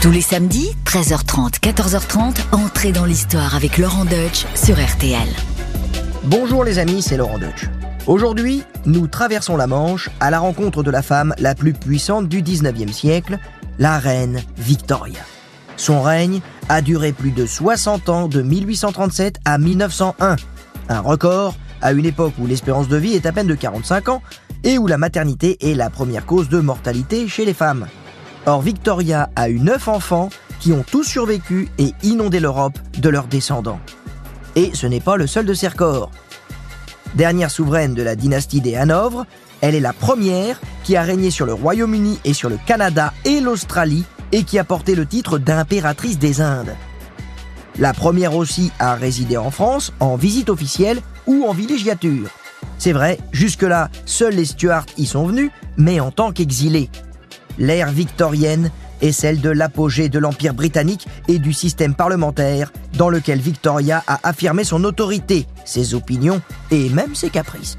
Tous les samedis, 13h30, 14h30, entrez dans l'histoire avec Laurent Deutsch sur RTL. Bonjour les amis, c'est Laurent Deutsch. Aujourd'hui, nous traversons la Manche à la rencontre de la femme la plus puissante du 19e siècle, la reine Victoria. Son règne a duré plus de 60 ans de 1837 à 1901, un record à une époque où l'espérance de vie est à peine de 45 ans et où la maternité est la première cause de mortalité chez les femmes. Or, Victoria a eu neuf enfants qui ont tous survécu et inondé l'Europe de leurs descendants. Et ce n'est pas le seul de ses. Dernière souveraine de la dynastie des Hanovres, elle est la première qui a régné sur le Royaume-Uni et sur le Canada et l'Australie et qui a porté le titre d'impératrice des Indes. La première aussi à résider en France en visite officielle ou en villégiature. C'est vrai, jusque-là, seuls les Stuarts y sont venus, mais en tant qu'exilés. L'ère victorienne est celle de l'apogée de l'Empire britannique et du système parlementaire dans lequel Victoria a affirmé son autorité, ses opinions et même ses caprices.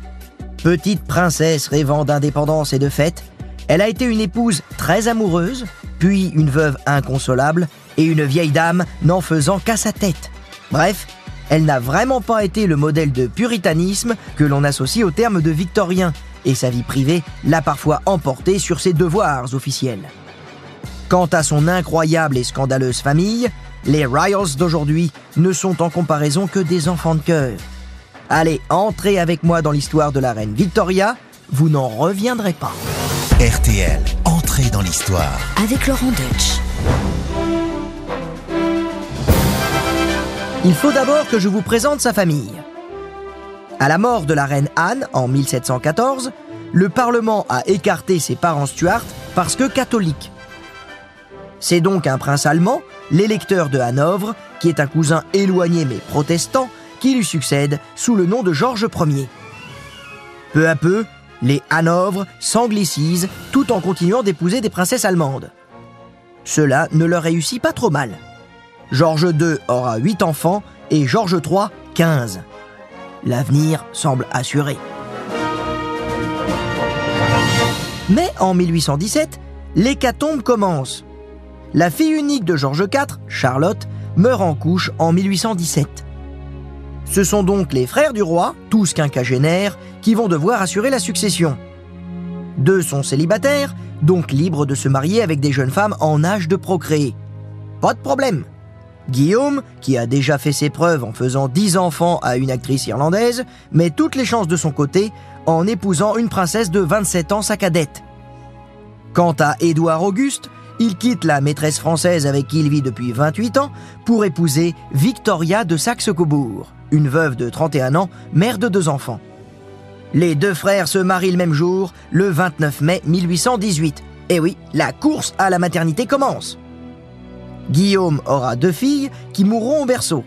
Petite princesse rêvant d'indépendance et de fête, elle a été une épouse très amoureuse, puis une veuve inconsolable et une vieille dame n'en faisant qu'à sa tête. Bref, elle n'a vraiment pas été le modèle de puritanisme que l'on associe au terme de victorien, et sa vie privée l'a parfois emporté sur ses devoirs officiels. Quant à son incroyable et scandaleuse famille, les Ryals d'aujourd'hui ne sont en comparaison que des enfants de cœur. Allez, entrez avec moi dans l'histoire de la reine Victoria, vous n'en reviendrez pas. RTL, entrez dans l'histoire. Avec Laurent Deutsch. Il faut d'abord que je vous présente sa famille. À la mort de la reine Anne en 1714, le Parlement a écarté ses parents Stuart parce que catholiques. C'est donc un prince allemand, l'électeur de Hanovre, qui est un cousin éloigné mais protestant, qui lui succède sous le nom de Georges Ier. Peu à peu, les Hanovre s'anglicisent tout en continuant d'épouser des princesses allemandes. Cela ne leur réussit pas trop mal. Georges II aura 8 enfants et Georges III 15. L'avenir semble assuré. Mais en 1817, l'hécatombe commence. La fille unique de Georges IV, Charlotte, meurt en couche en 1817. Ce sont donc les frères du roi, tous quinquagénaires, qui vont devoir assurer la succession. Deux sont célibataires, donc libres de se marier avec des jeunes femmes en âge de procréer. Pas de problème. Guillaume, qui a déjà fait ses preuves en faisant 10 enfants à une actrice irlandaise, met toutes les chances de son côté en épousant une princesse de 27 ans, sa cadette. Quant à Édouard Auguste, il quitte la maîtresse française avec qui il vit depuis 28 ans pour épouser Victoria de Saxe-Cobourg, une veuve de 31 ans, mère de deux enfants. Les deux frères se marient le même jour, le 29 mai 1818. Et oui, la course à la maternité commence. Guillaume aura deux filles qui mourront au berceau.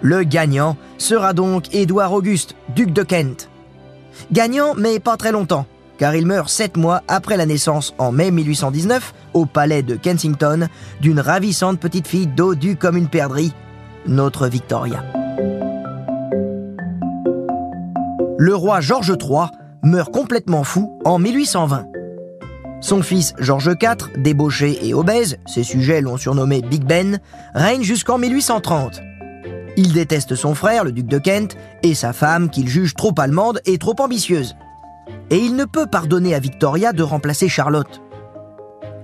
Le gagnant sera donc Édouard Auguste, duc de Kent. Gagnant, mais pas très longtemps, car il meurt sept mois après la naissance en mai 1819 au palais de Kensington d'une ravissante petite fille dodue comme une perdrix, notre Victoria. Le roi George III meurt complètement fou en 1820. Son fils George IV, débauché et obèse, ses sujets l'ont surnommé Big Ben, règne jusqu'en 1830. Il déteste son frère, le duc de Kent, et sa femme qu'il juge trop allemande et trop ambitieuse. Et il ne peut pardonner à Victoria de remplacer Charlotte.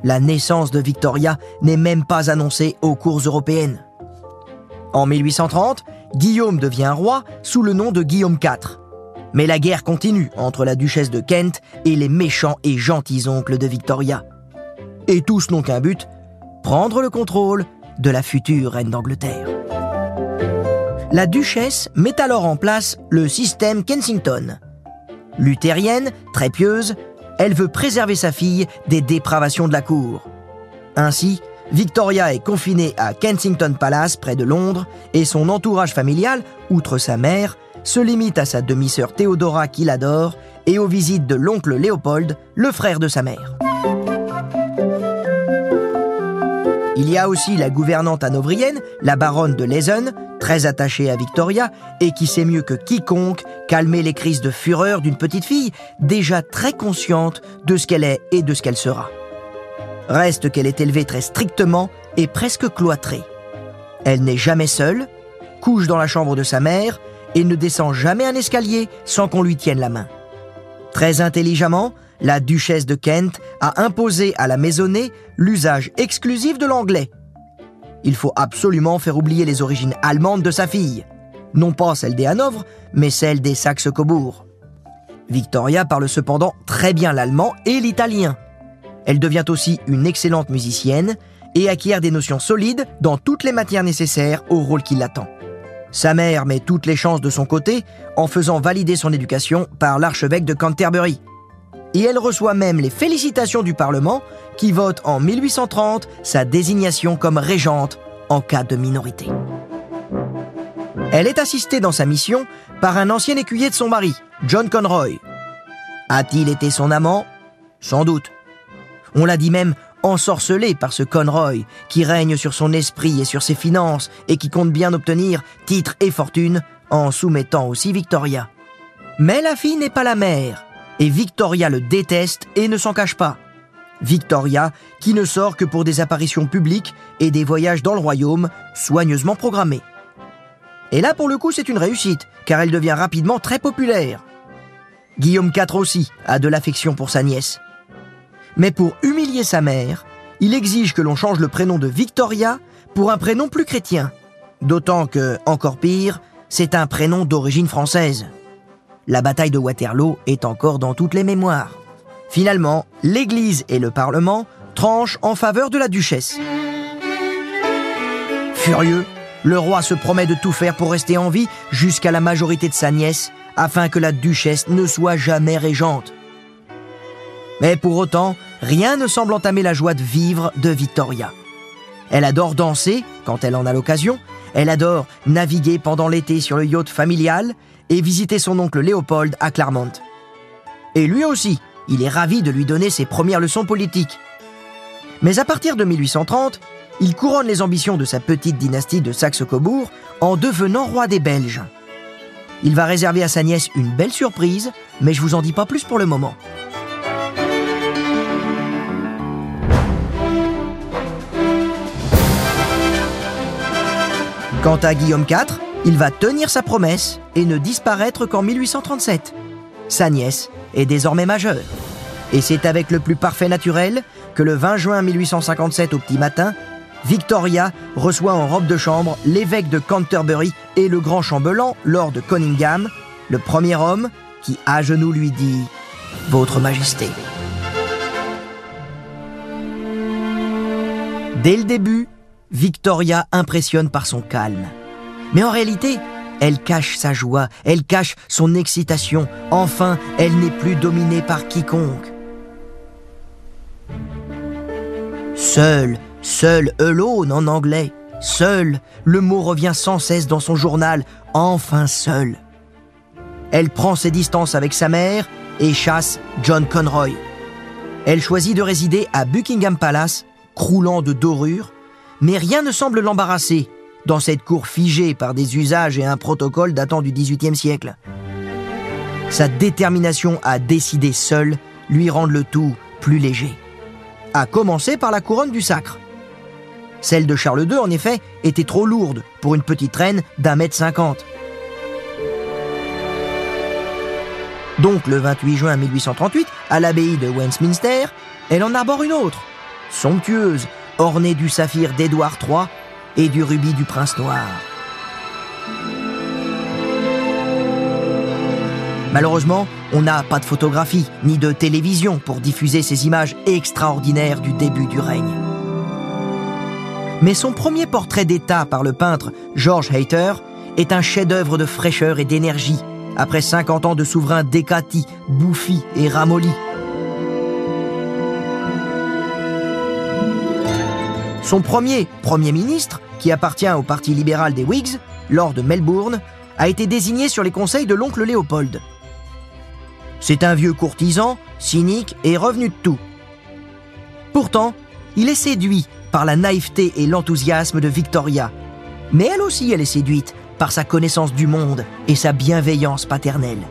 La naissance de Victoria n'est même pas annoncée aux cours européennes. En 1830, Guillaume devient roi sous le nom de Guillaume IV. Mais la guerre continue entre la duchesse de Kent et les méchants et gentils oncles de Victoria. Et tous n'ont qu'un but, prendre le contrôle de la future reine d'Angleterre. La duchesse met alors en place le système Kensington. Luthérienne, très pieuse, elle veut préserver sa fille des dépravations de la cour. Ainsi, Victoria est confinée à Kensington Palace près de Londres et son entourage familial, outre sa mère, se limite à sa demi-sœur Théodora qui l'adore et aux visites de l'oncle Léopold, le frère de sa mère. Il y a aussi la gouvernante hanovrienne, la baronne de Lesen, très attachée à Victoria et qui sait mieux que quiconque calmer les crises de fureur d'une petite fille déjà très consciente de ce qu'elle est et de ce qu'elle sera. Reste qu'elle est élevée très strictement et presque cloîtrée. Elle n'est jamais seule, couche dans la chambre de sa mère et ne descend jamais un escalier sans qu'on lui tienne la main. Très intelligemment, la duchesse de Kent a imposé à la maisonnée l'usage exclusif de l'anglais. Il faut absolument faire oublier les origines allemandes de sa fille. Non pas celles des Hanovre, mais celles des Saxe-Cobourg. Victoria parle cependant très bien l'allemand et l'italien. Elle devient aussi une excellente musicienne et acquiert des notions solides dans toutes les matières nécessaires au rôle qui l'attend. Sa mère met toutes les chances de son côté en faisant valider son éducation par l'archevêque de Canterbury. Et elle reçoit même les félicitations du Parlement qui vote en 1830 sa désignation comme régente en cas de minorité. Elle est assistée dans sa mission par un ancien écuyer de son mari, John Conroy. A-t-il été son amant? Sans doute. On l'a dit même ensorcelé par ce Conroy qui règne sur son esprit et sur ses finances et qui compte bien obtenir titre et fortune en soumettant aussi Victoria. Mais la fille n'est pas la mère et Victoria le déteste et ne s'en cache pas. Victoria qui ne sort que pour des apparitions publiques et des voyages dans le royaume soigneusement programmés. Et là pour le coup c'est une réussite car elle devient rapidement très populaire. Guillaume IV aussi a de l'affection pour sa nièce. Mais pour humilier sa mère, il exige que l'on change le prénom de Victoria pour un prénom plus chrétien. D'autant que, encore pire, c'est un prénom d'origine française. La bataille de Waterloo est encore dans toutes les mémoires. Finalement, l'Église et le Parlement tranchent en faveur de la duchesse. Furieux, le roi se promet de tout faire pour rester en vie jusqu'à la majorité de sa nièce, afin que la duchesse ne soit jamais régente. Mais pour autant, rien ne semble entamer la joie de vivre de Victoria. Elle adore danser quand elle en a l'occasion, elle adore naviguer pendant l'été sur le yacht familial et visiter son oncle Léopold à Claremont. Et lui aussi, il est ravi de lui donner ses premières leçons politiques. Mais à partir de 1830, il couronne les ambitions de sa petite dynastie de Saxe-Cobourg en devenant roi des Belges. Il va réserver à sa nièce une belle surprise, mais je vous en dis pas plus pour le moment. Quant à Guillaume IV, il va tenir sa promesse et ne disparaître qu'en 1837. Sa nièce est désormais majeure. Et c'est avec le plus parfait naturel que le 20 juin 1857 au petit matin, Victoria reçoit en robe de chambre l'évêque de Canterbury et le grand chambellan, Lord Conyngham, le premier homme qui à genoux lui dit ⁇ Votre Majesté ⁇ Dès le début, Victoria impressionne par son calme. Mais en réalité, elle cache sa joie, elle cache son excitation. Enfin, elle n'est plus dominée par quiconque. Seul, seul, alone en anglais, seul, le mot revient sans cesse dans son journal, enfin seul. Elle prend ses distances avec sa mère et chasse John Conroy. Elle choisit de résider à Buckingham Palace, croulant de dorures, mais rien ne semble l'embarrasser dans cette cour figée par des usages et un protocole datant du XVIIIe siècle. Sa détermination à décider seule lui rend le tout plus léger. À commencer par la couronne du sacre. Celle de Charles II, en effet, était trop lourde pour une petite reine d'un mètre cinquante. Donc, le 28 juin 1838, à l'abbaye de Westminster, elle en arbore une autre, somptueuse, orné du saphir d'Édouard III et du rubis du prince noir. Malheureusement, on n'a pas de photographie ni de télévision pour diffuser ces images extraordinaires du début du règne. Mais son premier portrait d'État par le peintre George Hayter est un chef-d'œuvre de fraîcheur et d'énergie, après 50 ans de souverain décati, bouffi et ramolli. Son premier Premier ministre, qui appartient au Parti libéral des Whigs, Lord Melbourne, a été désigné sur les conseils de l'oncle Léopold. C'est un vieux courtisan, cynique et revenu de tout. Pourtant, il est séduit par la naïveté et l'enthousiasme de Victoria. Mais elle aussi, elle est séduite par sa connaissance du monde et sa bienveillance paternelle.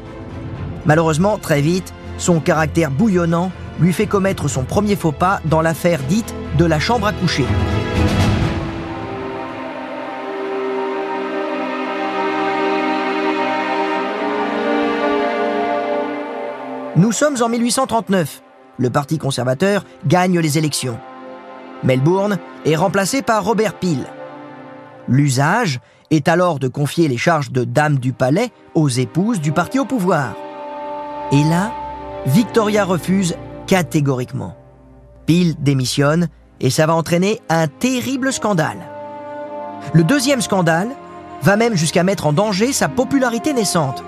Malheureusement, très vite, son caractère bouillonnant lui fait commettre son premier faux pas dans l'affaire dite de la chambre à coucher. Nous sommes en 1839. Le Parti conservateur gagne les élections. Melbourne est remplacé par Robert Peel. L'usage est alors de confier les charges de dame du palais aux épouses du parti au pouvoir. Et là, Victoria refuse catégoriquement. Peel démissionne et ça va entraîner un terrible scandale. Le deuxième scandale va même jusqu'à mettre en danger sa popularité naissante.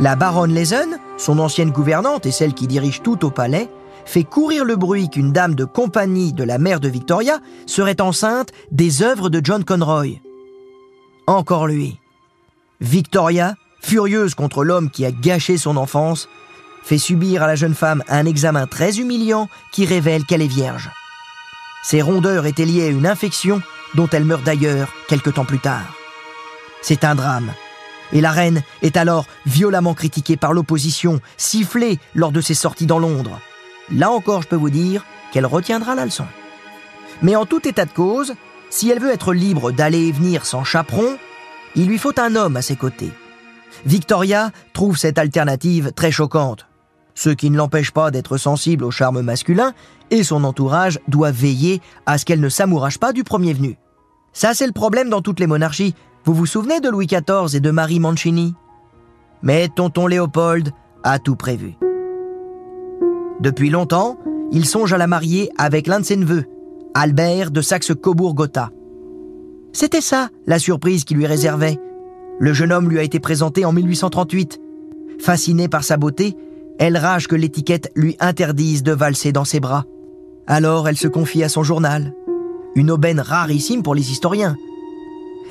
La baronne Lezen, son ancienne gouvernante et celle qui dirige tout au palais, fait courir le bruit qu'une dame de compagnie de la mère de Victoria serait enceinte des œuvres de John Conroy. Encore lui. Victoria, furieuse contre l'homme qui a gâché son enfance, fait subir à la jeune femme un examen très humiliant qui révèle qu'elle est vierge. Ses rondeurs étaient liées à une infection dont elle meurt d'ailleurs quelque temps plus tard. C'est un drame et la reine est alors violemment critiquée par l'opposition, sifflée lors de ses sorties dans Londres. Là encore, je peux vous dire qu'elle retiendra la leçon. Mais en tout état de cause, si elle veut être libre d'aller et venir sans chaperon, il lui faut un homme à ses côtés. Victoria trouve cette alternative très choquante, ce qui ne l'empêche pas d'être sensible au charme masculin, et son entourage doit veiller à ce qu'elle ne s'amourage pas du premier venu. Ça, c'est le problème dans toutes les monarchies, vous vous souvenez de Louis XIV et de Marie Mancini? Mais tonton Léopold a tout prévu. Depuis longtemps, il songe à la marier avec l'un de ses neveux, Albert de Saxe-Cobourg-Gotha. C'était ça, la surprise qui lui réservait. Le jeune homme lui a été présenté en 1838. Fascinée par sa beauté, elle rage que l'étiquette lui interdise de valser dans ses bras. Alors elle se confie à son journal. Une aubaine rarissime pour les historiens.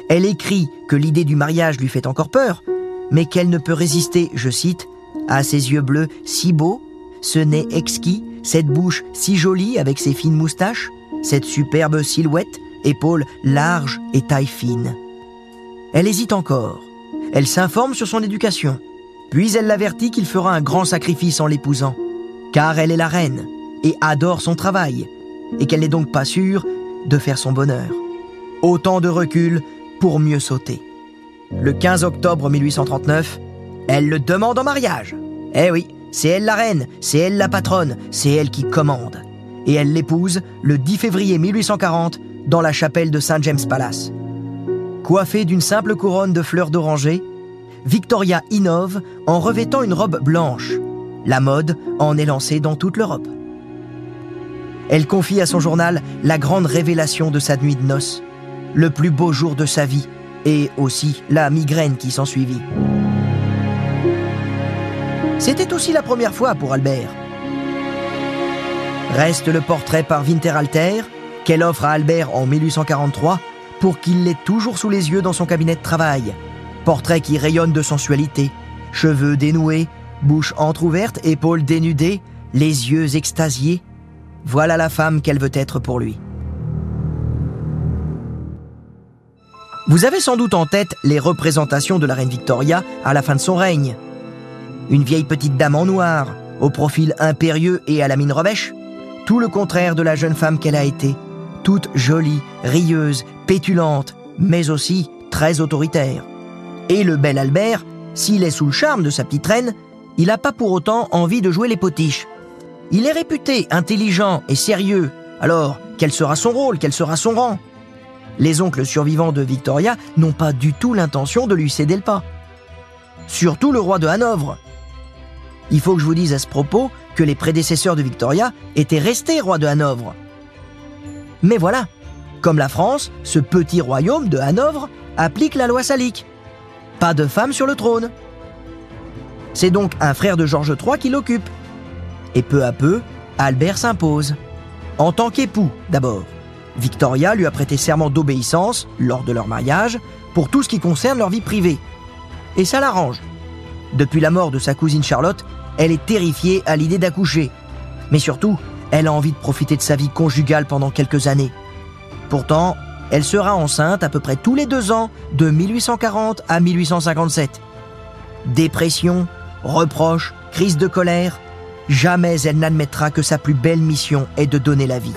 Elle écrit que l'idée du mariage lui fait encore peur, mais qu'elle ne peut résister, je cite, à ses yeux bleus si beaux, ce nez exquis, cette bouche si jolie avec ses fines moustaches, cette superbe silhouette, épaules larges et taille fine. Elle hésite encore. Elle s'informe sur son éducation. Puis elle l'avertit qu'il fera un grand sacrifice en l'épousant, car elle est la reine et adore son travail, et qu'elle n'est donc pas sûre de faire son bonheur. Autant de recul pour mieux sauter. Le 15 octobre 1839, elle le demande en mariage. Eh oui, c'est elle la reine, c'est elle la patronne, c'est elle qui commande. Et elle l'épouse le 10 février 1840 dans la chapelle de Saint James Palace. Coiffée d'une simple couronne de fleurs d'oranger, Victoria innove en revêtant une robe blanche. La mode en est lancée dans toute l'Europe. Elle confie à son journal la grande révélation de sa nuit de noces le plus beau jour de sa vie, et aussi la migraine qui s'ensuivit. C'était aussi la première fois pour Albert. Reste le portrait par Winterhalter qu'elle offre à Albert en 1843 pour qu'il l'ait toujours sous les yeux dans son cabinet de travail. Portrait qui rayonne de sensualité, cheveux dénoués, bouche entr'ouverte, épaules dénudées, les yeux extasiés. Voilà la femme qu'elle veut être pour lui. Vous avez sans doute en tête les représentations de la reine Victoria à la fin de son règne. Une vieille petite dame en noir, au profil impérieux et à la mine revêche, tout le contraire de la jeune femme qu'elle a été, toute jolie, rieuse, pétulante, mais aussi très autoritaire. Et le bel Albert, s'il est sous le charme de sa petite reine, il n'a pas pour autant envie de jouer les potiches. Il est réputé intelligent et sérieux, alors quel sera son rôle, quel sera son rang? Les oncles survivants de Victoria n'ont pas du tout l'intention de lui céder le pas. Surtout le roi de Hanovre. Il faut que je vous dise à ce propos que les prédécesseurs de Victoria étaient restés rois de Hanovre. Mais voilà, comme la France, ce petit royaume de Hanovre applique la loi salique. Pas de femme sur le trône. C'est donc un frère de Georges III qui l'occupe. Et peu à peu, Albert s'impose. En tant qu'époux, d'abord. Victoria lui a prêté serment d'obéissance lors de leur mariage pour tout ce qui concerne leur vie privée. Et ça l'arrange. Depuis la mort de sa cousine Charlotte, elle est terrifiée à l'idée d'accoucher. Mais surtout, elle a envie de profiter de sa vie conjugale pendant quelques années. Pourtant, elle sera enceinte à peu près tous les deux ans, de 1840 à 1857. Dépression, reproches, crise de colère, jamais elle n'admettra que sa plus belle mission est de donner la vie.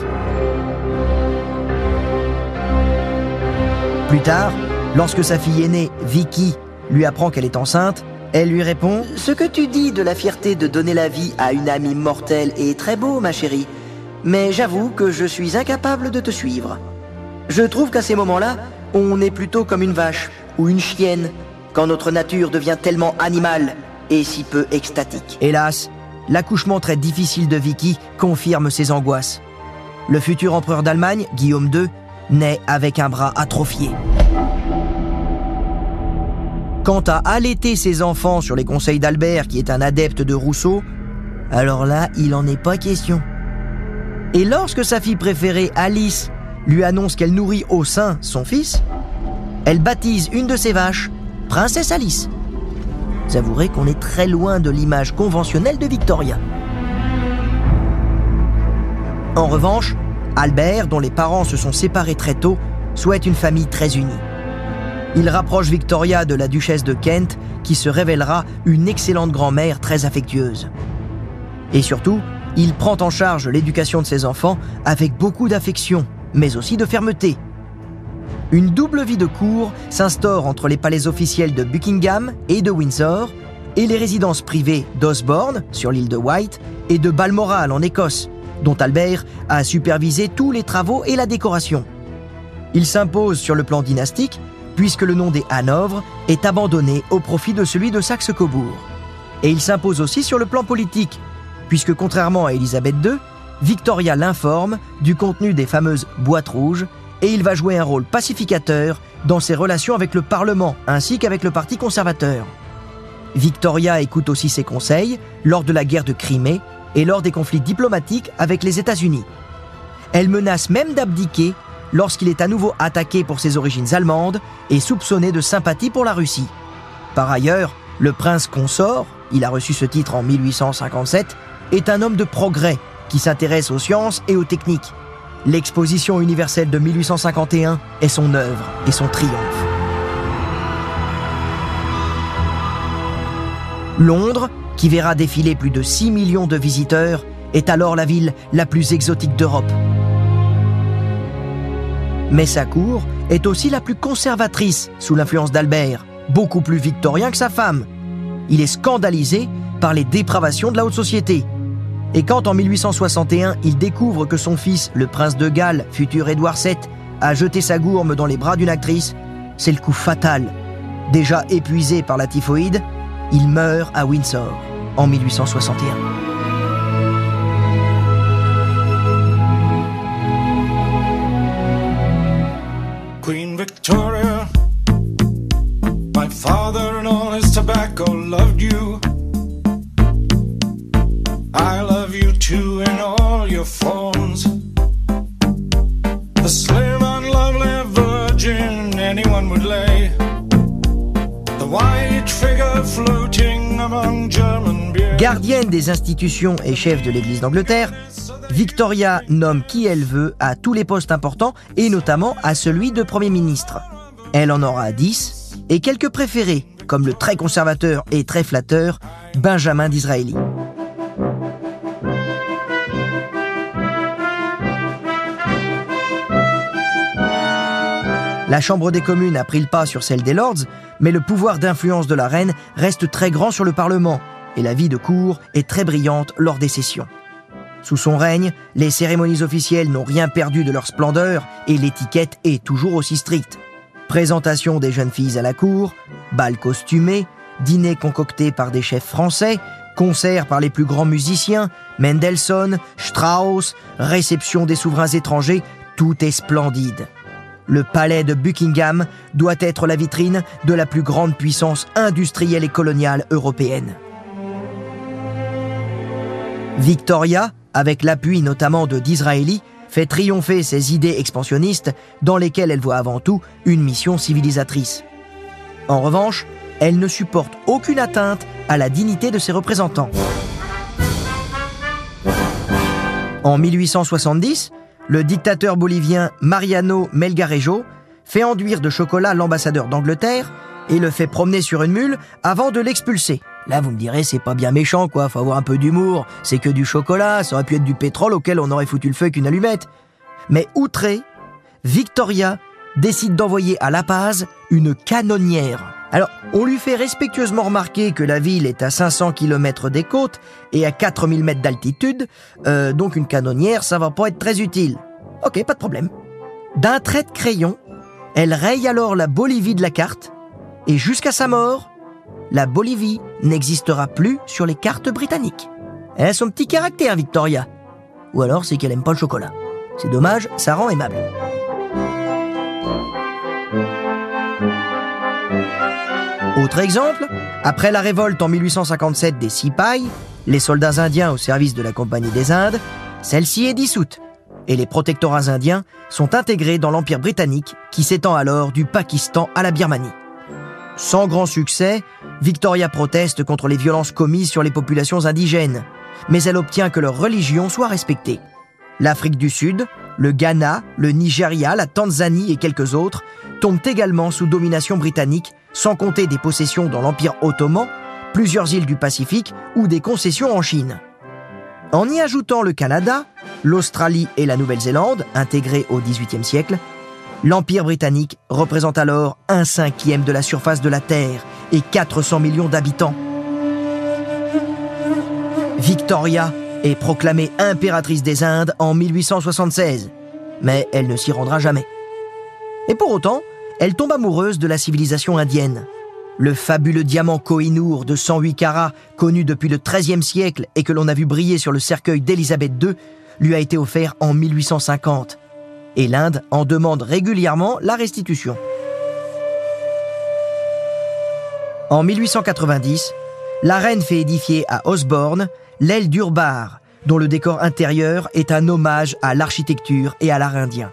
Plus tard, lorsque sa fille aînée, Vicky, lui apprend qu'elle est enceinte, elle lui répond ⁇ Ce que tu dis de la fierté de donner la vie à une amie mortelle est très beau, ma chérie, mais j'avoue que je suis incapable de te suivre. Je trouve qu'à ces moments-là, on est plutôt comme une vache ou une chienne, quand notre nature devient tellement animale et si peu extatique. Hélas, l'accouchement très difficile de Vicky confirme ses angoisses. Le futur empereur d'Allemagne, Guillaume II, naît avec un bras atrophié. Quant à allaiter ses enfants sur les conseils d'Albert, qui est un adepte de Rousseau, alors là, il n'en est pas question. Et lorsque sa fille préférée, Alice, lui annonce qu'elle nourrit au sein son fils, elle baptise une de ses vaches Princesse Alice. Vous avouerez qu'on est très loin de l'image conventionnelle de Victoria. En revanche, Albert, dont les parents se sont séparés très tôt, souhaite une famille très unie. Il rapproche Victoria de la duchesse de Kent, qui se révélera une excellente grand-mère très affectueuse. Et surtout, il prend en charge l'éducation de ses enfants avec beaucoup d'affection, mais aussi de fermeté. Une double vie de cour s'instaure entre les palais officiels de Buckingham et de Windsor, et les résidences privées d'Osborne, sur l'île de White, et de Balmoral en Écosse, dont Albert a supervisé tous les travaux et la décoration. Il s'impose sur le plan dynastique puisque le nom des Hanovre est abandonné au profit de celui de Saxe-Cobourg. Et il s'impose aussi sur le plan politique, puisque contrairement à Élisabeth II, Victoria l'informe du contenu des fameuses boîtes rouges et il va jouer un rôle pacificateur dans ses relations avec le Parlement ainsi qu'avec le Parti conservateur. Victoria écoute aussi ses conseils lors de la guerre de Crimée et lors des conflits diplomatiques avec les États-Unis. Elle menace même d'abdiquer lorsqu'il est à nouveau attaqué pour ses origines allemandes et soupçonné de sympathie pour la Russie. Par ailleurs, le prince consort, il a reçu ce titre en 1857, est un homme de progrès qui s'intéresse aux sciences et aux techniques. L'exposition universelle de 1851 est son œuvre et son triomphe. Londres, qui verra défiler plus de 6 millions de visiteurs, est alors la ville la plus exotique d'Europe. Mais sa cour est aussi la plus conservatrice sous l'influence d'Albert, beaucoup plus victorien que sa femme. Il est scandalisé par les dépravations de la haute société. Et quand en 1861 il découvre que son fils, le prince de Galles, futur Édouard VII, a jeté sa gourme dans les bras d'une actrice, c'est le coup fatal. Déjà épuisé par la typhoïde, il meurt à Windsor en 1861. Queen Victoria, my father and all his tobacco loved you. Gardienne des institutions et chef de l'Église d'Angleterre, Victoria nomme qui elle veut à tous les postes importants et notamment à celui de Premier ministre. Elle en aura 10 et quelques préférés, comme le très conservateur et très flatteur Benjamin d'Israéli. La Chambre des communes a pris le pas sur celle des Lords, mais le pouvoir d'influence de la reine reste très grand sur le Parlement, et la vie de cour est très brillante lors des sessions. Sous son règne, les cérémonies officielles n'ont rien perdu de leur splendeur et l'étiquette est toujours aussi stricte. Présentation des jeunes filles à la cour, bal costumés, dîner concoctés par des chefs français, concerts par les plus grands musiciens, Mendelssohn, Strauss, réception des souverains étrangers, tout est splendide. Le palais de Buckingham doit être la vitrine de la plus grande puissance industrielle et coloniale européenne. Victoria, avec l'appui notamment de Disraeli, fait triompher ses idées expansionnistes dans lesquelles elle voit avant tout une mission civilisatrice. En revanche, elle ne supporte aucune atteinte à la dignité de ses représentants. En 1870, le dictateur bolivien Mariano Melgarejo fait enduire de chocolat l'ambassadeur d'Angleterre et le fait promener sur une mule avant de l'expulser. Là, vous me direz, c'est pas bien méchant, quoi, faut avoir un peu d'humour, c'est que du chocolat, ça aurait pu être du pétrole auquel on aurait foutu le feu qu'une allumette. Mais outré, Victoria décide d'envoyer à La Paz une canonnière. Alors, on lui fait respectueusement remarquer que la ville est à 500 km des côtes et à 4000 mètres d'altitude, euh, donc une canonnière, ça va pas être très utile. Ok, pas de problème. D'un trait de crayon, elle raye alors la Bolivie de la carte, et jusqu'à sa mort, la Bolivie n'existera plus sur les cartes britanniques. Elle a son petit caractère, Victoria. Ou alors c'est qu'elle aime pas le chocolat. C'est dommage, ça rend aimable. Autre exemple, après la révolte en 1857 des Sipais, les soldats indiens au service de la Compagnie des Indes, celle-ci est dissoute et les protectorats indiens sont intégrés dans l'Empire britannique qui s'étend alors du Pakistan à la Birmanie. Sans grand succès, Victoria proteste contre les violences commises sur les populations indigènes, mais elle obtient que leur religion soit respectée. L'Afrique du Sud, le Ghana, le Nigeria, la Tanzanie et quelques autres tombent également sous domination britannique, sans compter des possessions dans l'Empire ottoman, plusieurs îles du Pacifique ou des concessions en Chine. En y ajoutant le Canada, l'Australie et la Nouvelle-Zélande, intégrées au XVIIIe siècle, l'Empire britannique représente alors un cinquième de la surface de la Terre et 400 millions d'habitants. Victoria est proclamée impératrice des Indes en 1876, mais elle ne s'y rendra jamais. Et pour autant, elle tombe amoureuse de la civilisation indienne. Le fabuleux diamant Kohinoor de 108 carats, connu depuis le XIIIe siècle et que l'on a vu briller sur le cercueil d'Élisabeth II, lui a été offert en 1850. Et l'Inde en demande régulièrement la restitution. En 1890, la reine fait édifier à Osborne l'aile d'Urbar, dont le décor intérieur est un hommage à l'architecture et à l'art indien.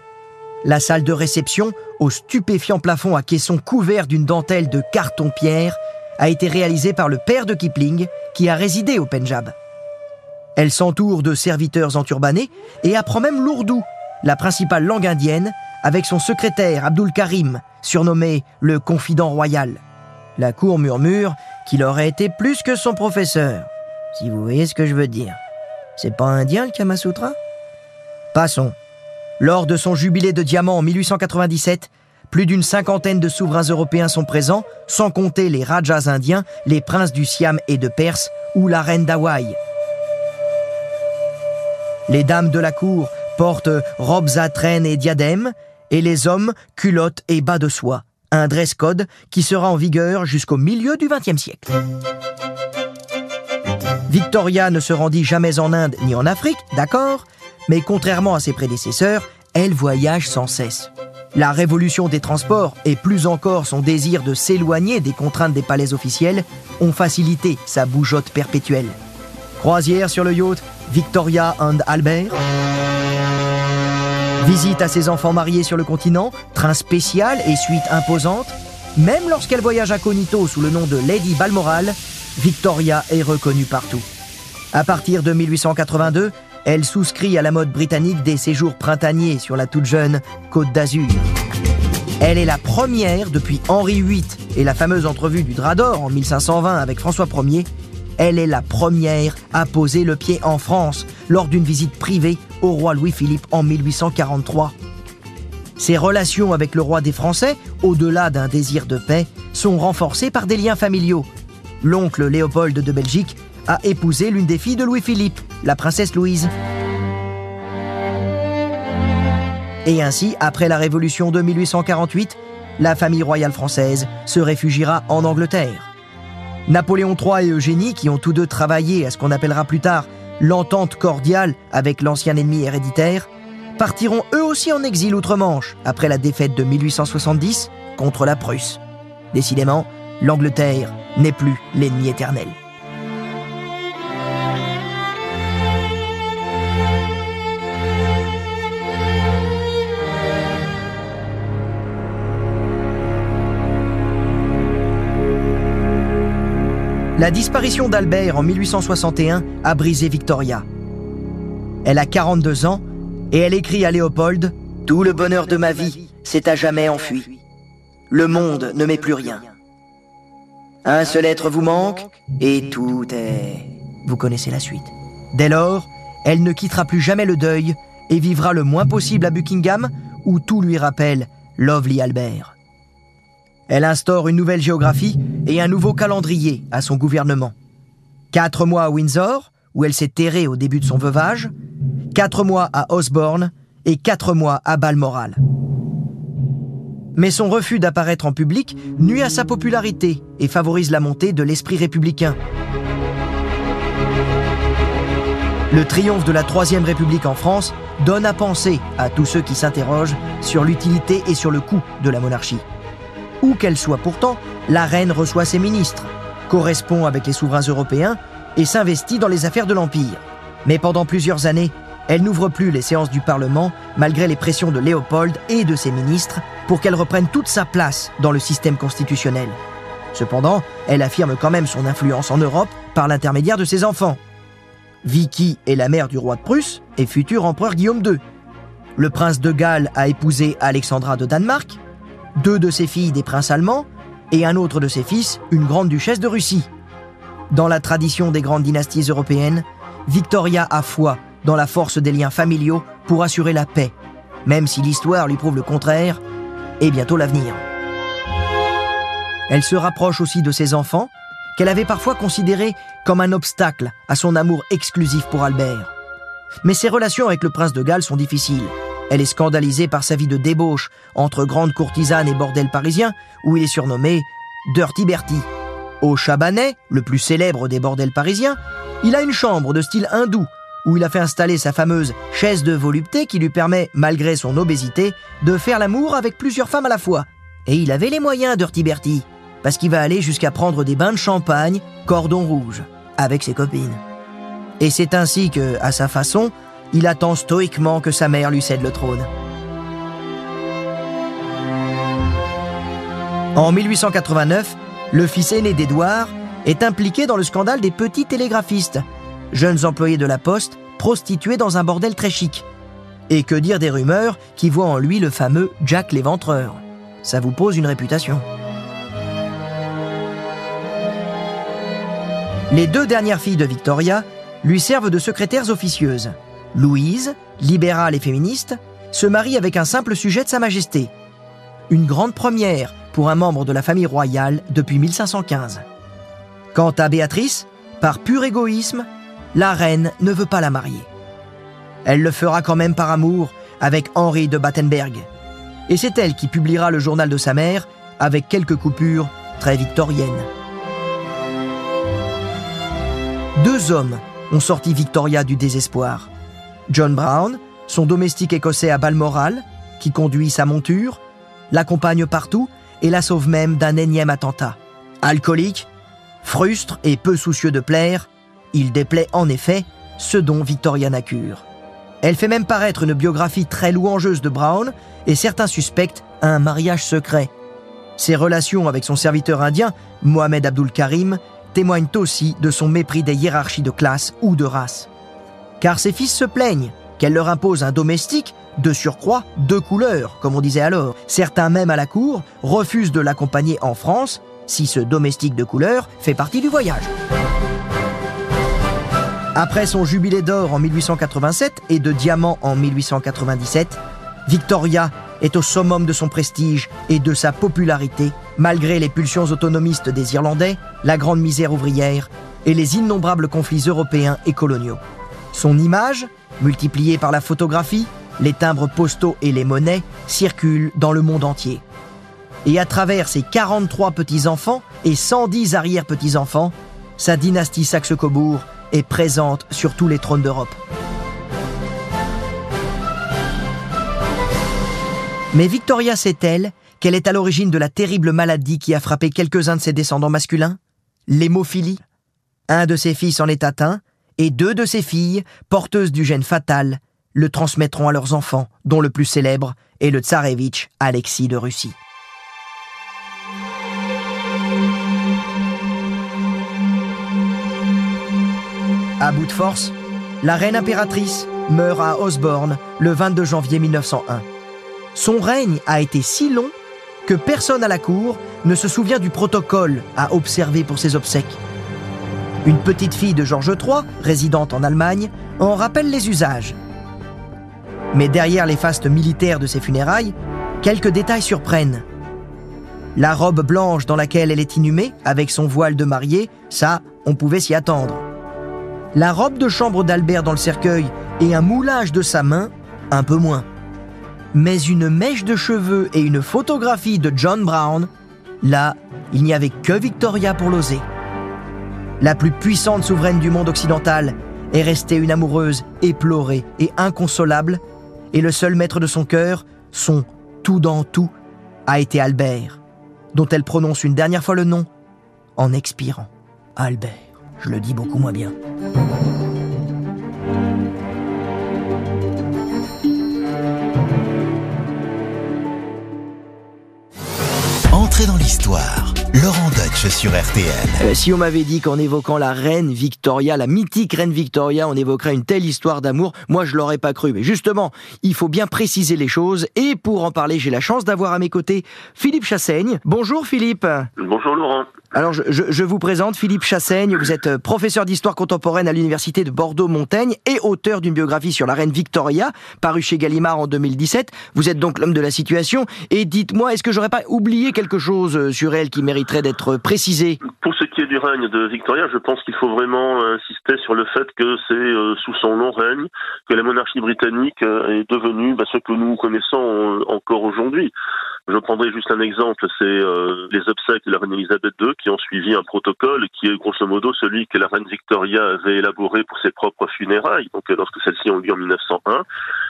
La salle de réception, au stupéfiant plafond à caisson couvert d'une dentelle de carton-pierre, a été réalisée par le père de Kipling, qui a résidé au Pendjab. Elle s'entoure de serviteurs enturbanés et apprend même l'ourdou, la principale langue indienne, avec son secrétaire Abdul Karim, surnommé le confident royal. La cour murmure qu'il aurait été plus que son professeur, si vous voyez ce que je veux dire. C'est pas indien le Kamasutra? Passons. Lors de son jubilé de diamant en 1897, plus d'une cinquantaine de souverains européens sont présents, sans compter les Rajas indiens, les princes du Siam et de Perse ou la reine d'Hawaï. Les dames de la cour portent robes à traîne et diadèmes, et les hommes culottes et bas de soie, un dress code qui sera en vigueur jusqu'au milieu du XXe siècle. Victoria ne se rendit jamais en Inde ni en Afrique, d'accord, mais contrairement à ses prédécesseurs, elle voyage sans cesse. La révolution des transports et plus encore son désir de s'éloigner des contraintes des palais officiels ont facilité sa bougeotte perpétuelle. Croisière sur le yacht Victoria and Albert. Visite à ses enfants mariés sur le continent, train spécial et suite imposante. Même lorsqu'elle voyage incognito sous le nom de Lady Balmoral, Victoria est reconnue partout. À partir de 1882, elle souscrit à la mode britannique des séjours printaniers sur la toute jeune Côte d'Azur. Elle est la première depuis Henri VIII et la fameuse entrevue du Drap d'Or en 1520 avec François Ier. Elle est la première à poser le pied en France lors d'une visite privée au roi Louis-Philippe en 1843. Ses relations avec le roi des Français, au-delà d'un désir de paix, sont renforcées par des liens familiaux. L'oncle Léopold de Belgique a épousé l'une des filles de Louis-Philippe, la princesse Louise. Et ainsi, après la Révolution de 1848, la famille royale française se réfugiera en Angleterre. Napoléon III et Eugénie, qui ont tous deux travaillé à ce qu'on appellera plus tard l'entente cordiale avec l'ancien ennemi héréditaire, partiront eux aussi en exil outre-Manche après la défaite de 1870 contre la Prusse. Décidément, l'Angleterre n'est plus l'ennemi éternel. La disparition d'Albert en 1861 a brisé Victoria. Elle a 42 ans et elle écrit à Léopold Tout le bonheur de ma vie s'est à jamais enfui. Le monde ne m'est plus rien. Un seul être vous manque, et tout est... Vous connaissez la suite. Dès lors, elle ne quittera plus jamais le deuil et vivra le moins possible à Buckingham, où tout lui rappelle Lovely Albert. Elle instaure une nouvelle géographie et un nouveau calendrier à son gouvernement. Quatre mois à Windsor, où elle s'est terrée au début de son veuvage, quatre mois à Osborne et quatre mois à Balmoral. Mais son refus d'apparaître en public nuit à sa popularité et favorise la montée de l'esprit républicain. Le triomphe de la Troisième République en France donne à penser à tous ceux qui s'interrogent sur l'utilité et sur le coût de la monarchie. Où qu'elle soit pourtant, la reine reçoit ses ministres, correspond avec les souverains européens et s'investit dans les affaires de l'Empire. Mais pendant plusieurs années, elle n'ouvre plus les séances du Parlement malgré les pressions de Léopold et de ses ministres pour qu'elle reprenne toute sa place dans le système constitutionnel. Cependant, elle affirme quand même son influence en Europe par l'intermédiaire de ses enfants. Vicky est la mère du roi de Prusse et futur empereur Guillaume II. Le prince de Galles a épousé Alexandra de Danemark, deux de ses filles des princes allemands et un autre de ses fils, une grande duchesse de Russie. Dans la tradition des grandes dynasties européennes, Victoria a foi dans la force des liens familiaux pour assurer la paix, même si l'histoire lui prouve le contraire, et bientôt l'avenir. Elle se rapproche aussi de ses enfants qu'elle avait parfois considéré comme un obstacle à son amour exclusif pour Albert. Mais ses relations avec le prince de Galles sont difficiles. Elle est scandalisée par sa vie de débauche entre grandes courtisanes et bordels parisiens, où il est surnommé Dirty Bertie. Au Chabanais, le plus célèbre des bordels parisiens, il a une chambre de style hindou, où il a fait installer sa fameuse chaise de volupté qui lui permet, malgré son obésité, de faire l'amour avec plusieurs femmes à la fois. Et il avait les moyens, Dirty Bertie parce qu'il va aller jusqu'à prendre des bains de champagne, cordon rouge, avec ses copines. Et c'est ainsi que, à sa façon, il attend stoïquement que sa mère lui cède le trône. En 1889, le fils aîné d'Édouard est impliqué dans le scandale des petits télégraphistes, jeunes employés de la poste prostitués dans un bordel très chic. Et que dire des rumeurs qui voient en lui le fameux Jack l'éventreur? Ça vous pose une réputation. Les deux dernières filles de Victoria lui servent de secrétaires officieuses. Louise, libérale et féministe, se marie avec un simple sujet de Sa Majesté. Une grande première pour un membre de la famille royale depuis 1515. Quant à Béatrice, par pur égoïsme, la reine ne veut pas la marier. Elle le fera quand même par amour avec Henri de Battenberg. Et c'est elle qui publiera le journal de sa mère avec quelques coupures très victoriennes. Deux hommes ont sorti Victoria du désespoir. John Brown, son domestique écossais à Balmoral, qui conduit sa monture, l'accompagne partout et la sauve même d'un énième attentat. Alcoolique, frustre et peu soucieux de plaire, il déplaît en effet ce dont Victoria n'a cure. Elle fait même paraître une biographie très louangeuse de Brown et certains suspectent un mariage secret. Ses relations avec son serviteur indien, Mohamed Abdul Karim, témoignent aussi de son mépris des hiérarchies de classe ou de race. Car ses fils se plaignent qu'elle leur impose un domestique, de surcroît, de couleur, comme on disait alors. Certains même à la cour refusent de l'accompagner en France si ce domestique de couleur fait partie du voyage. Après son jubilé d'or en 1887 et de diamant en 1897, Victoria est au summum de son prestige et de sa popularité, malgré les pulsions autonomistes des Irlandais, la grande misère ouvrière et les innombrables conflits européens et coloniaux. Son image, multipliée par la photographie, les timbres postaux et les monnaies, circulent dans le monde entier. Et à travers ses 43 petits-enfants et 110 arrière-petits-enfants, sa dynastie Saxe-Cobourg est présente sur tous les trônes d'Europe. Mais Victoria sait-elle qu'elle est à l'origine de la terrible maladie qui a frappé quelques-uns de ses descendants masculins? L'hémophilie? Un de ses fils en est atteint, et deux de ses filles, porteuses du gène fatal, le transmettront à leurs enfants, dont le plus célèbre est le tsarevitch Alexis de Russie. À bout de force, la reine impératrice meurt à Osborne le 22 janvier 1901. Son règne a été si long que personne à la cour ne se souvient du protocole à observer pour ses obsèques. Une petite fille de Georges III, résidente en Allemagne, en rappelle les usages. Mais derrière les fastes militaires de ses funérailles, quelques détails surprennent. La robe blanche dans laquelle elle est inhumée, avec son voile de mariée, ça, on pouvait s'y attendre. La robe de chambre d'Albert dans le cercueil et un moulage de sa main, un peu moins. Mais une mèche de cheveux et une photographie de John Brown, là, il n'y avait que Victoria pour l'oser. La plus puissante souveraine du monde occidental est restée une amoureuse éplorée et inconsolable, et le seul maître de son cœur, son tout dans tout, a été Albert, dont elle prononce une dernière fois le nom en expirant. Albert, je le dis beaucoup moins bien. Entrez dans l'histoire. Laurent Deutsch sur RTL. Euh, si on m'avait dit qu'en évoquant la reine Victoria, la mythique reine Victoria, on évoquerait une telle histoire d'amour, moi je l'aurais pas cru. Mais justement, il faut bien préciser les choses. Et pour en parler, j'ai la chance d'avoir à mes côtés Philippe Chassaigne. Bonjour Philippe. Bonjour Laurent. Alors, je, je- je vous présente Philippe Chassaigne. Vous êtes euh, professeur d'histoire contemporaine à l'université de Bordeaux-Montaigne et auteur d'une biographie sur la reine Victoria, parue chez Gallimard en 2017. Vous êtes donc l'homme de la situation. Et dites-moi, est-ce que j'aurais pas oublié quelque chose euh, sur elle qui d'être précisé Pour ce qui est du règne de Victoria, je pense qu'il faut vraiment insister sur le fait que c'est euh, sous son long règne que la monarchie britannique euh, est devenue bah, ce que nous connaissons euh, encore aujourd'hui. Je prendrai juste un exemple, c'est euh, les obsèques de la reine Elisabeth II qui ont suivi un protocole qui est grosso modo celui que la reine Victoria avait élaboré pour ses propres funérailles, donc euh, lorsque celles-ci ont lieu en 1901.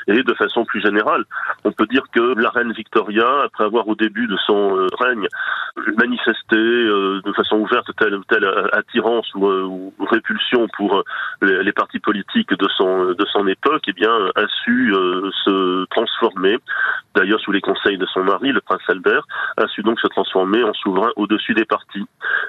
Et de façon plus générale, on peut dire que la reine Victoria, après avoir au début de son euh, règne manifesté euh, de façon ouverte telle ou telle euh, attirance ou, répulsion pour les, partis politiques de son de son époque, eh bien a su se transformer. D'ailleurs, sous les conseils de son mari, le prince Albert, a su donc se transformer en souverain au-dessus des partis.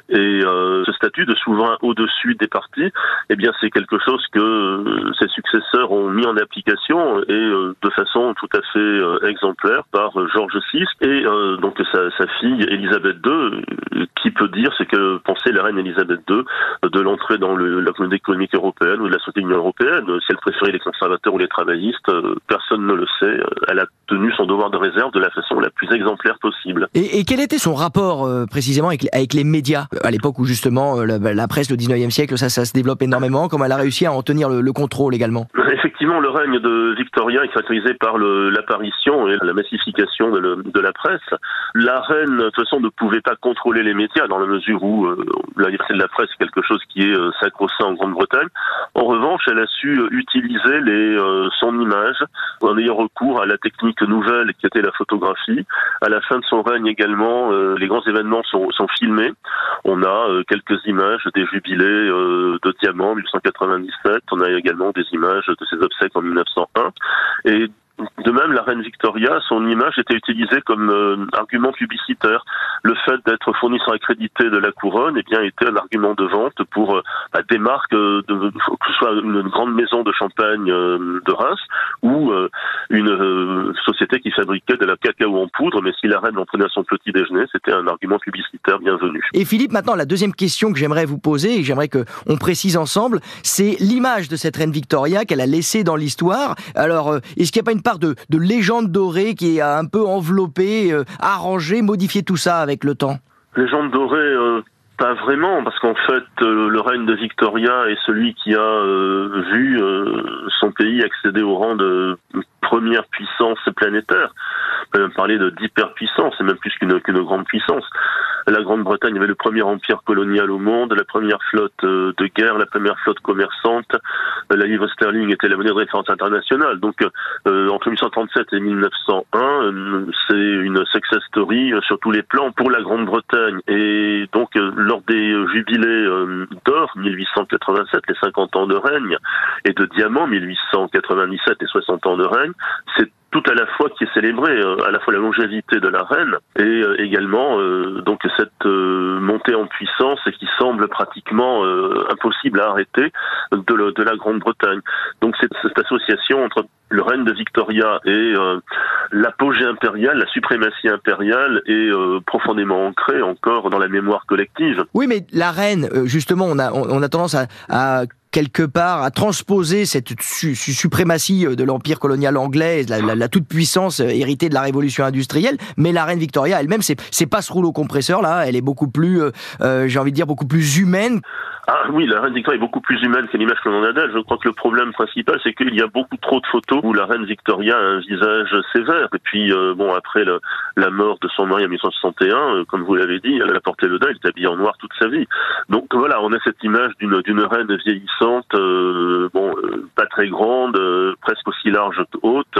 Et ce statut de souverain au-dessus des partis, eh bien c'est quelque chose que ses successeurs ont mis en application de façon tout à fait euh, exemplaire par euh, George VI et euh, donc sa, sa fille Élisabeth II, euh, qui peut dire ce que pensait la reine Élisabeth II de l'entrée dans le, la communauté économique européenne ou de la société de l'Union européenne. Si elle préférait les conservateurs ou les travaillistes, euh, personne ne le sait. Euh, Elle a tenu son devoir de réserve de la façon la plus exemplaire possible. et, et quel était son rapport euh, précisément avec, les- avec les médias Euh, À l'époque où justement euh, la, la presse, le 19e siècle, ça, ça se développe énormément, comme elle a réussi à en tenir le, le contrôle également? Effectivement, le règne de Victoria est caractérisé par l'apparition et la massification de, la presse. La reine, de toute façon, ne pouvait pas contrôler les médias dans la mesure où euh, la liberté de la presse est quelque chose qui est euh, sacro-saint en Grande-Bretagne. En revanche, elle a su euh, utiliser euh, son image en ayant recours à la technique nouvelle qui était la photographie. À la fin de son règne également, les grands événements sont filmés. On a euh, quelques images des jubilés euh, de Diamant 1897. On a également des images de ses obsèques en 1901. Et de même, la reine Victoria, son image était utilisée comme euh, argument publicitaire. Le fait d'être fournisseur accrédité de la couronne, eh bien, était un argument de vente pour euh, bah, des marques, euh, que ce soit une grande maison de champagne euh, de Reims ou une société qui fabriquait de la cacao en poudre. Mais si la reine en prenait à son petit déjeuner, c'était un argument publicitaire bienvenu. Et Philippe, maintenant, la deuxième question que j'aimerais vous poser, et j'aimerais qu'on précise ensemble, c'est l'image de cette reine Victoria qu'elle a laissée dans l'histoire. Alors, est-ce qu'il n'y a pas une part de, de légende dorée qui a un peu enveloppé, euh, arrangé, modifié tout ça avec le temps. Légende dorée, euh, pas vraiment, parce qu'en fait, euh, le règne de Victoria est celui qui a euh, vu euh, son pays accéder au rang de première puissance planétaire. On peut même parler d'hyperpuissance, c'est même plus qu'une grande puissance. La Grande-Bretagne avait le premier empire colonial au monde, la première flotte de guerre, la première flotte commerçante. La livre sterling était la monnaie de référence internationale. Donc, entre 1837 et 1901, euh, c'est une success story sur tous les plans pour la Grande-Bretagne. Et donc, lors des euh, jubilés euh, d'or, 1887, les 50 ans de règne, et de diamant, 1897, les 60 ans de règne, c'est tout à la fois qui est célébré, à la fois la longévité de la reine et également donc cette montée en puissance et qui semble pratiquement impossible à arrêter de, de la Grande-Bretagne. Donc cette, cette association entre le règne de Victoria et euh, l'apogée impériale, la suprématie impériale est euh, profondément ancrée encore dans la mémoire collective. Oui, mais la reine, euh, justement, on a, on a tendance à, à quelque part à transposer cette suprématie de l'empire colonial anglais, la, la, toute-puissance héritée de la révolution industrielle. Mais la reine Victoria elle-même, c'est pas ce rouleau compresseur là. Elle est beaucoup plus, euh, j'ai envie de dire, beaucoup plus humaine. Ah oui, la reine Victoria est beaucoup plus humaine que l'image que l'on a d'elle. Je crois que le problème principal, c'est qu'il y a beaucoup trop de photos où la reine Victoria a un visage sévère. Et puis, euh, bon, après la mort de son mari en 1961, euh, comme vous l'avez dit, elle a porté le deuil, elle est habillée en noir toute sa vie. Donc voilà, on a cette image d'une d'une reine vieillissante, euh, bon, pas très grande, presque aussi large haute,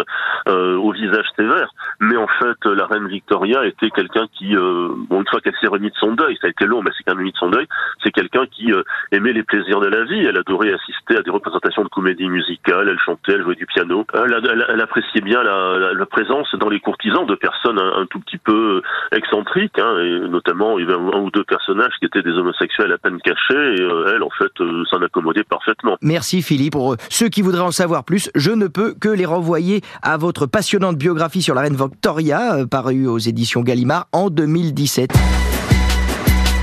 au visage sévère. Mais en fait, la reine Victoria était quelqu'un qui, bon, une fois qu'elle s'est remise de son deuil, ça a été long, mais c'est quand même remis de son deuil, c'est quelqu'un qui aimait les plaisirs de la vie. Elle adorait assister à des représentations de comédie musicale. Elle chantait, elle jouait du piano. Elle, appréciait bien la, présence dans les courtisans de personnes un, tout petit peu excentriques. Hein, notamment, un, ou deux personnages qui étaient des homosexuels à peine cachés. Et euh, elle, en fait, euh, s'en accommodait parfaitement. Merci Philippe. Pour ceux qui voudraient en savoir plus, je ne peux que les renvoyer à votre passionnante biographie sur la reine Victoria, euh, parue aux éditions Gallimard en 2017.